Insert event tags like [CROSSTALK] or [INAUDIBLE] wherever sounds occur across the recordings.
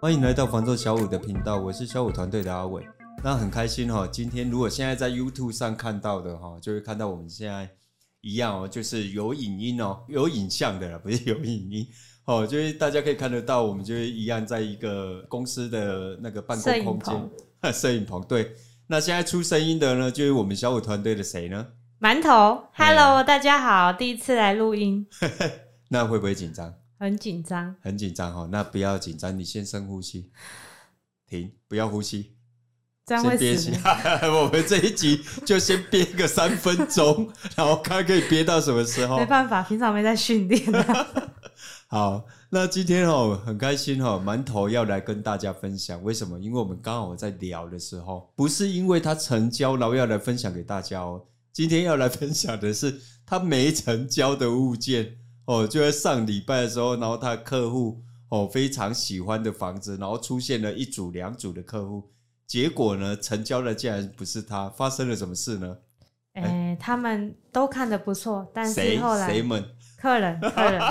欢迎来到房仲小五的频道，我是小五团队的阿伟。那很开心哈，今天如果现在在 YouTube 上看到的哈，就会看到我们现在一样哦，就是有影音哦，有影像的啦，不是有影音哦，就是大家可以看得到，我们就是一样在一个公司的那个办公空间，[LAUGHS] 摄影棚。对，那现在出声音的呢，就是我们小五团队的谁呢？馒头，Hello，大家好，第一次来录音，[LAUGHS] 那会不会紧张？很紧张，很紧张哈。那不要紧张，你先深呼吸，停，不要呼吸。这样会憋气。[LAUGHS] 我们这一集就先憋个三分钟，[LAUGHS] 然后看可以憋到什么时候。没办法，平常没在训练啊。好，那今天哦，很开心哦，馒头要来跟大家分享。为什么？因为我们刚好在聊的时候，不是因为他成交，然后要来分享给大家哦。今天要来分享的是他没成交的物件哦，就在上礼拜的时候，然后他的客户哦非常喜欢的房子，然后出现了一组、两组的客户。结果呢，成交的竟然不是他，发生了什么事呢？哎、欸，他们都看的不错，但是后来谁们？客人，[LAUGHS] 客人，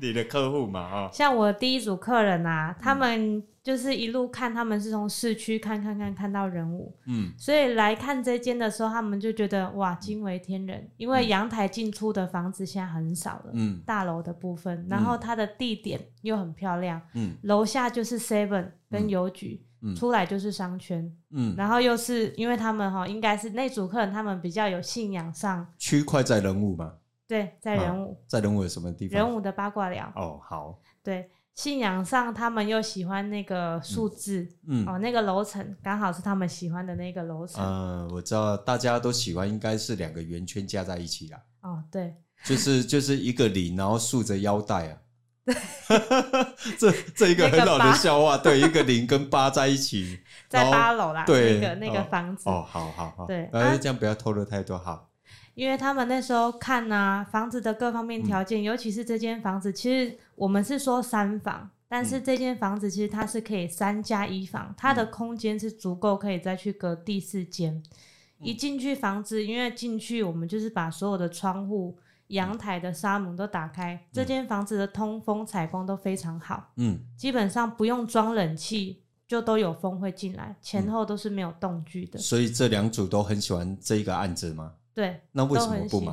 你的客户嘛，啊，像我第一组客人啊，他们就是一路看，他们是从市区看看看看到人物，嗯，所以来看这间的时候，他们就觉得哇，惊为天人，因为阳台进出的房子现在很少了，嗯，大楼的部分，然后它的地点又很漂亮，嗯，楼下就是 Seven 跟邮局。嗯、出来就是商圈，嗯，然后又是因为他们哈，应该是那组客人，他们比较有信仰上。区块在仁武吗？对，在人武，在人物有什么地方？人物的八卦聊。哦，好。对，信仰上他们又喜欢那个数字，嗯，哦，那个楼层刚好是他们喜欢的那个楼层。嗯，我知道大家都喜欢，应该是两个圆圈加在一起啦。哦，对，就是就是一个零，然后竖着腰带啊。对，[LAUGHS] 这这一个很好的笑话，对，一个零跟八在一起，[LAUGHS] 在八楼啦，对，那个那个房子，哦，好好好，对，哎，这样不要透露太多，好，因为他们那时候看啊，房子的各方面条件，尤其是这间房子，其实我们是说三房，但是这间房子其实它是可以三加一房，它的空间是足够可以再去隔第四间，一进去房子，因为进去我们就是把所有的窗户。阳台的纱门都打开，这间房子的通风采光都非常好，嗯，基本上不用装冷气就都有风会进来，前后都是没有动距的。所以这两组都很喜欢这一个案子吗？对，那为什么不买？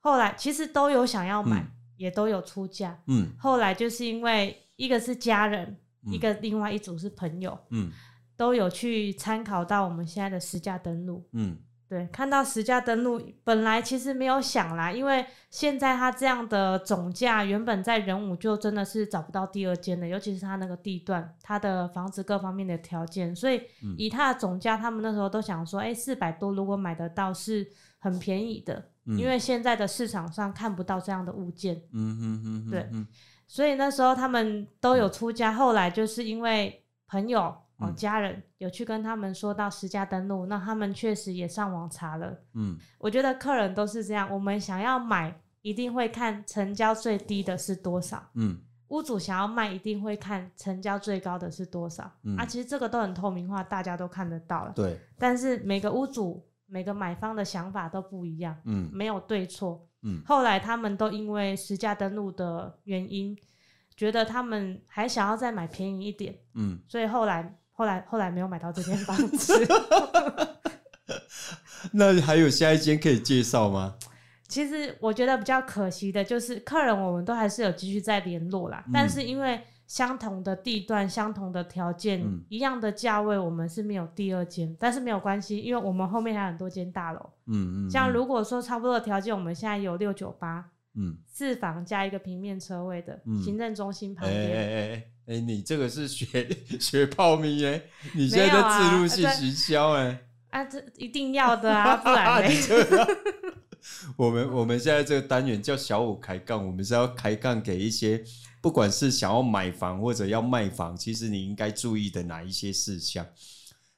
后来其实都有想要买，嗯、也都有出价，嗯，后来就是因为一个是家人，嗯、一个另外一组是朋友，嗯，都有去参考到我们现在的实价登录，嗯。对，看到实价登录，本来其实没有想啦，因为现在它这样的总价，原本在仁武就真的是找不到第二间的，尤其是它那个地段，它的房子各方面的条件，所以以它的总价，他们那时候都想说，哎，四百多如果买得到是很便宜的，因为现在的市场上看不到这样的物件，嗯嗯嗯，对，所以那时候他们都有出价，后来就是因为朋友。哦，家人有去跟他们说到实价登录，那他们确实也上网查了。嗯，我觉得客人都是这样，我们想要买，一定会看成交最低的是多少。嗯，屋主想要卖，一定会看成交最高的是多少。嗯，啊，其实这个都很透明化，大家都看得到了。对。但是每个屋主、每个买方的想法都不一样。嗯，没有对错。嗯，后来他们都因为实价登录的原因，觉得他们还想要再买便宜一点。嗯，所以后来。后来后来没有买到这间房子，[LAUGHS] 那还有下一间可以介绍吗？其实我觉得比较可惜的就是客人，我们都还是有继续在联络啦。嗯、但是因为相同的地段、相同的条件、嗯、一样的价位，我们是没有第二间。但是没有关系，因为我们后面还有很多间大楼。嗯，嗯嗯。像如果说差不多的条件，我们现在有六九八，嗯，四房加一个平面车位的、嗯、行政中心旁边。哎哎哎哎、欸，你这个是学 [LAUGHS] 学泡米耶？你现在在自入性行销哎？啊，这一定要的啊，[LAUGHS] 不然嘞。[LAUGHS] 我们我们现在这个单元叫小五开杠，我们是要开杠给一些不管是想要买房或者要卖房，其实你应该注意的哪一些事项。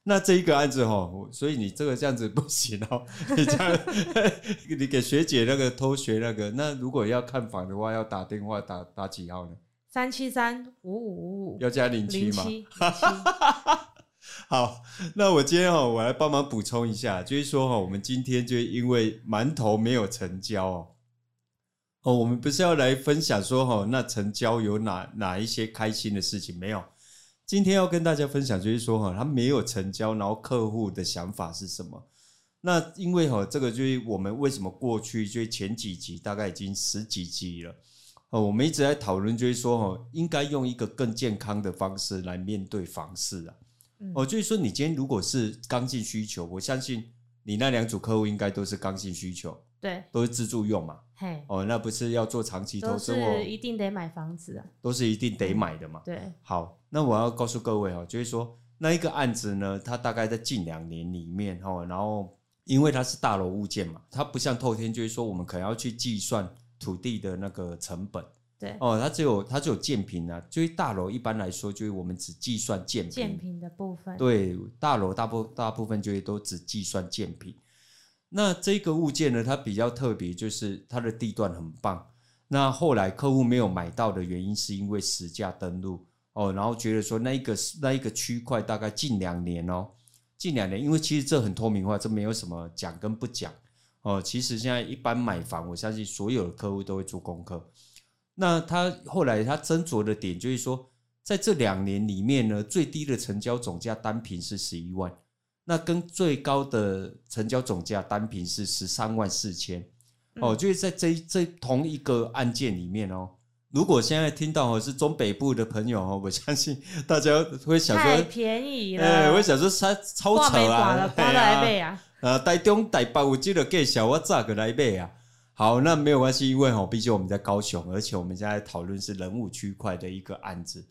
那这一个案子哈，所以你这个这样子不行哦。[LAUGHS] 你这样，[LAUGHS] 你给学姐那个偷学那个，那如果要看房的话，要打电话打打几号呢？三七三五五五五，要加零七吗？[LAUGHS] 好，那我今天哈，我来帮忙补充一下，就是说哈，我们今天就因为馒头没有成交哦，哦，我们不是要来分享说哈，那成交有哪哪一些开心的事情没有？今天要跟大家分享就是说哈，他没有成交，然后客户的想法是什么？那因为哈，这个就是我们为什么过去就前几集大概已经十几集了，哦，我们一直在讨论就是说哈，应该用一个更健康的方式来面对房市啊。哦，就是说你今天如果是刚性需求，我相信你那两组客户应该都是刚性需求。对，都是自住用嘛。嘿，哦，那不是要做长期投资，是一定得买房子啊。都是一定得买的嘛。对，好，那我要告诉各位哦，就是说那一个案子呢，它大概在近两年里面哈，然后因为它是大楼物件嘛，它不像透天，就是说我们可能要去计算土地的那个成本。对，哦，它只有它只有建平啊，就是大楼一般来说，就是我们只计算建平。建平的部分。对，大楼大部大部分就是都只计算建坪。那这个物件呢，它比较特别，就是它的地段很棒。那后来客户没有买到的原因，是因为实价登录哦，然后觉得说那一个那一个区块大概近两年哦，近两年，因为其实这很透明化，这没有什么讲跟不讲哦。其实现在一般买房，我相信所有的客户都会做功课。那他后来他斟酌的点就是说，在这两年里面呢，最低的成交总价单坪是十一万。那跟最高的成交总价单品是十三万四千哦，就是在这这同一个案件里面哦。如果现在听到哦是中北部的朋友哦，[LAUGHS] 我相信大家会想说太便宜了，哎，我想说超超扯啊，花来倍啊，呃，台中台北我记得介绍，我咋个来买啊？好，那没有关系，因为哦，毕竟我们在高雄，而且我们现在讨论是人物区块的一个案子，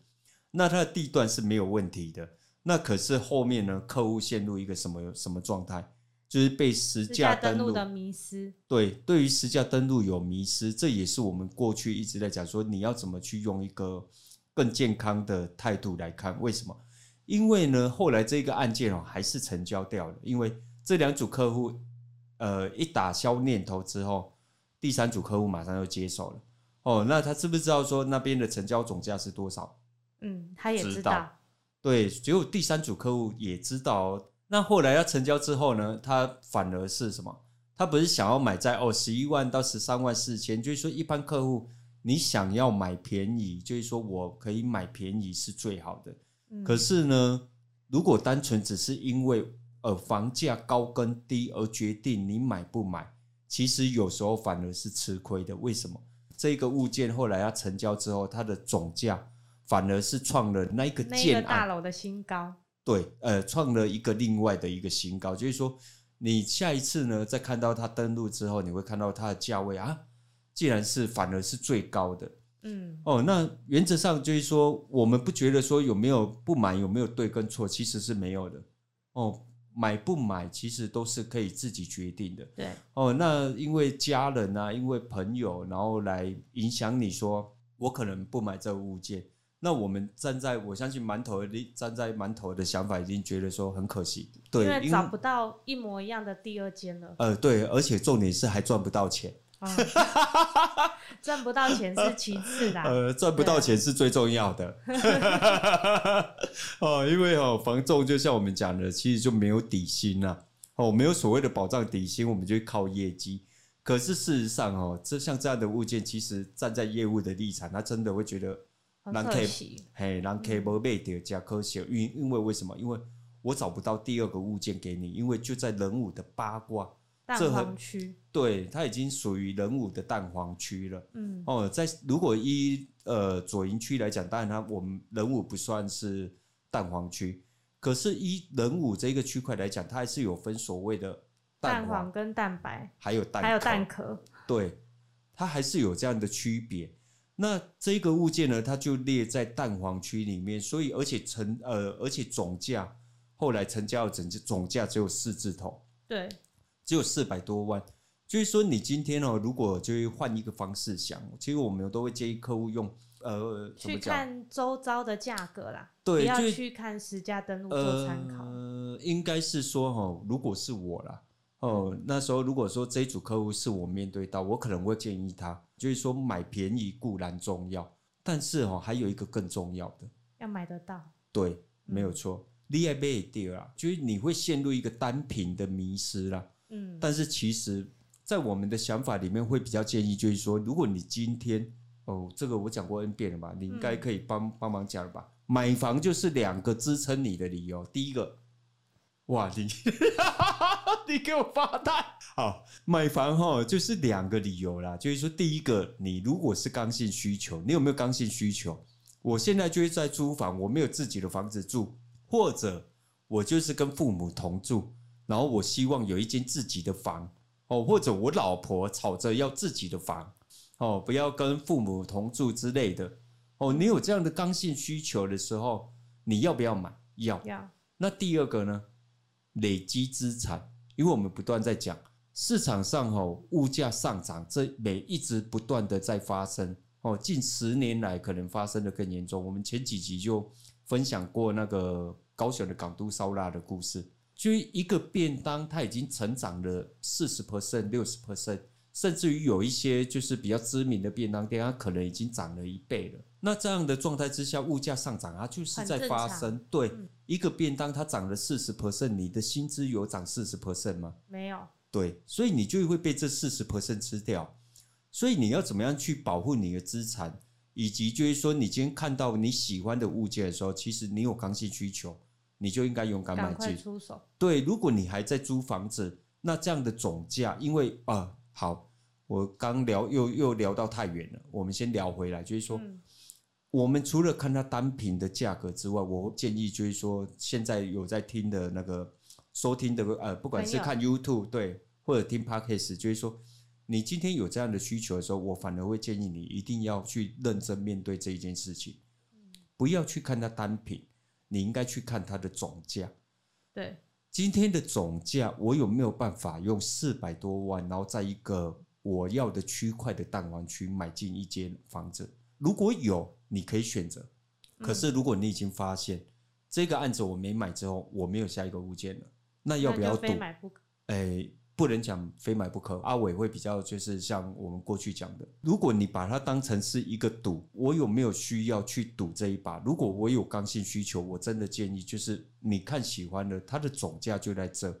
那它的地段是没有问题的。那可是后面呢？客户陷入一个什么什么状态？就是被实价登录的迷失。对，对于实价登录有迷失，这也是我们过去一直在讲说，你要怎么去用一个更健康的态度来看？为什么？因为呢，后来这个案件哦，还是成交掉了。因为这两组客户，呃，一打消念头之后，第三组客户马上就接手了。哦，那他知不知道说那边的成交总价是多少？嗯，他也知道。对，只有第三组客户也知道，那后来要成交之后呢，他反而是什么？他不是想要买在哦十一万到十三万四千，就是说一般客户你想要买便宜，就是说我可以买便宜是最好的。嗯、可是呢，如果单纯只是因为呃房价高跟低而决定你买不买，其实有时候反而是吃亏的。为什么？这个物件后来要成交之后，它的总价。反而是创了那一个建案。大楼的新高，对，呃，创了一个另外的一个新高，就是说，你下一次呢，再看到它登录之后，你会看到它的价位啊，竟然是反而是最高的，嗯，哦，那原则上就是说，我们不觉得说有没有不买有没有对跟错，其实是没有的，哦，买不买其实都是可以自己决定的，对，哦，那因为家人啊，因为朋友，然后来影响你说，我可能不买这个物件。那我们站在我相信馒头的站在馒头的想法，已经觉得说很可惜，对，因为找不到一模一样的第二间了。呃，对，而且重点是还赚不到钱，[LAUGHS] 赚不到钱是其次的，呃，赚不到钱是最重要的。[LAUGHS] 哦，因为哦，房仲就像我们讲的，其实就没有底薪呐，哦，没有所谓的保障底薪，我们就靠业绩。可是事实上哦，这像这样的物件，其实站在业务的立场，他真的会觉得。人可惜，嘿，人客无买到，加可惜。因因为为什么？因为我找不到第二个物件给你，因为就在人武的八卦蛋黄区，对，它已经属于人武的蛋黄区了。嗯，哦，在如果依呃左营区来讲，当然它我们人武不算是蛋黄区，可是依仁武这个区块来讲，它还是有分所谓的蛋黄跟蛋白，还有蛋还有蛋壳，对，它还是有这样的区别。那这个物件呢，它就列在蛋黄区里面，所以而且成呃，而且总价后来成交的总总价只有四字头，对，只有四百多万。就是说，你今天哦，如果就是换一个方式想，其实我们都会建议客户用呃，去看周遭的价格啦，对，不要去看实价登录做参考。呃，应该是说哈，如果是我啦。哦，那时候如果说这一组客户是我面对到，我可能会建议他，就是说买便宜固然重要，但是哦，还有一个更重要的，要买得到。对，没有错，你也买得到啊，就是你会陷入一个单品的迷失啦。嗯，但是其实在我们的想法里面会比较建议，就是说，如果你今天哦，这个我讲过 N 遍了吧，你应该可以帮帮忙讲了吧？买房就是两个支撑你的理由，第一个，哇，你 [LAUGHS] 你给我发呆。好，买房哈就是两个理由啦，就是说，第一个，你如果是刚性需求，你有没有刚性需求？我现在就是在租房，我没有自己的房子住，或者我就是跟父母同住，然后我希望有一间自己的房哦，或者我老婆吵着要自己的房哦，不要跟父母同住之类的哦。你有这样的刚性需求的时候，你要不要买？要。要。那第二个呢？累积资产，因为我们不断在讲市场上哦，物价上涨，这每一直不断的在发生。哦，近十年来可能发生的更严重。我们前几集就分享过那个高雄的港都烧腊的故事，就一个便当，它已经成长了四十 percent、六十 percent，甚至于有一些就是比较知名的便当店，它可能已经涨了一倍了。那这样的状态之下，物价上涨，啊就是在发生。对，一个便当它涨了四十 percent，你的薪资有涨四十 percent 吗？没有。对，所以你就会被这四十 percent 吃掉。所以你要怎么样去保护你的资产，以及就是说，你今天看到你喜欢的物件的时候，其实你有刚性需求，你就应该勇敢买进。出手。对，如果你还在租房子，那这样的总价，因为啊、呃，好，我刚聊又又聊到太远了，我们先聊回来，就是说，嗯、我们除了看它单品的价格之外，我建议就是说，现在有在听的那个收听的呃，不管是看 YouTube 对，或者听 Podcast，就是说。你今天有这样的需求的时候，我反而会建议你一定要去认真面对这一件事情，不要去看它单品，你应该去看它的总价。对，今天的总价，我有没有办法用四百多万，然后在一个我要的区块的蛋黄区买进一间房子？如果有，你可以选择。可是如果你已经发现这个案子我没买之后，我没有下一个物件了，那要不要赌？哎。不能讲非买不可，阿伟会比较就是像我们过去讲的，如果你把它当成是一个赌，我有没有需要去赌这一把？如果我有刚性需求，我真的建议就是你看喜欢的，它的总价就在这，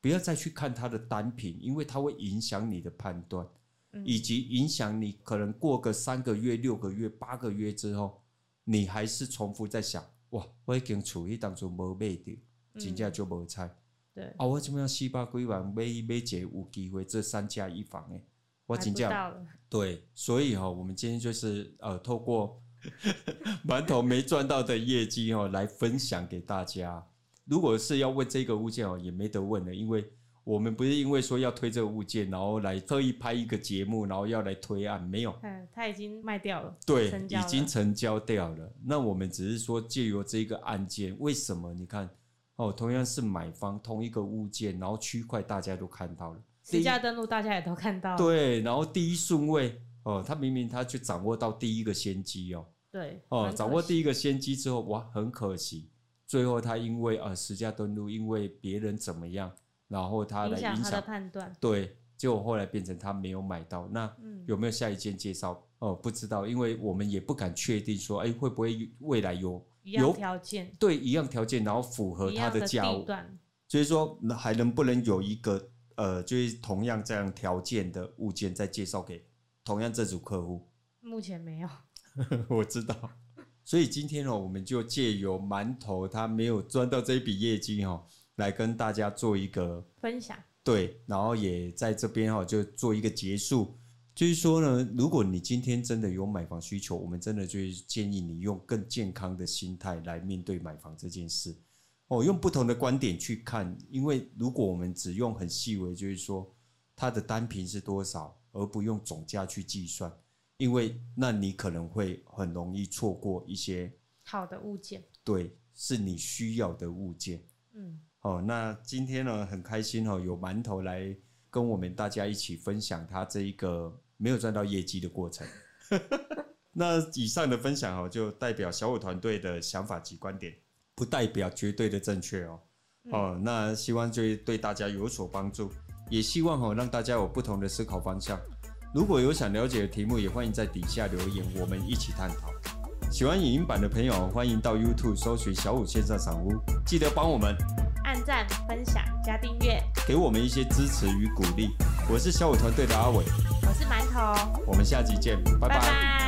不要再去看它的单品，因为它会影响你的判断，以及影响你可能过个三个月、六个月、八个月之后，你还是重复在想，哇，我已经处于当中没买的，真价就没菜。对啊，我怎么样四百几万买买一个有机会这三家一房诶，我请教对，所以哈，我们今天就是呃，透过 [LAUGHS] 馒头没赚到的业绩哦，来分享给大家。如果是要问这个物件哦，也没得问了，因为我们不是因为说要推这个物件，然后来特意拍一个节目，然后要来推案，没有。嗯，他已经卖掉了，对，已经成交掉了。那我们只是说借由这个案件，为什么？你看。哦，同样是买方，同一个物件，然后区块大家都看到了，实价登录大家也都看到了。对，然后第一顺位哦，他明明他去掌握到第一个先机哦。对。哦，掌握第一个先机之后，哇，很可惜，最后他因为呃实价登录，因为别人怎么样，然后他来影响，他的判断。对，结果后来变成他没有买到。那有没有下一件介绍？嗯、哦，不知道，因为我们也不敢确定说，哎，会不会未来有。有条件对一样条件，然后符合他的价位，所以说还能不能有一个呃，就是同样这样条件的物件再介绍给同样这组客户？目前没有，[LAUGHS] 我知道。所以今天呢，我们就借由馒头他没有赚到这一笔业绩哈，来跟大家做一个分享。对，然后也在这边哈，就做一个结束。就是说呢，如果你今天真的有买房需求，我们真的就是建议你用更健康的心态来面对买房这件事。哦，用不同的观点去看，因为如果我们只用很细微，就是说它的单品是多少，而不用总价去计算，因为那你可能会很容易错过一些好的物件。对，是你需要的物件。嗯，哦，那今天呢，很开心哦，有馒头来跟我们大家一起分享他这一个。没有赚到业绩的过程。[LAUGHS] 那以上的分享哦，就代表小五团队的想法及观点，不代表绝对的正确哦。哦，那希望就对大家有所帮助，也希望哦让大家有不同的思考方向。如果有想了解的题目，也欢迎在底下留言，我们一起探讨。喜欢影音版的朋友，欢迎到 YouTube 搜寻小五线上赏屋，记得帮我们按。赞、分享、加订阅，给我们一些支持与鼓励。我是小伟团队的阿伟，我是馒头，我们下集见，拜拜。拜拜。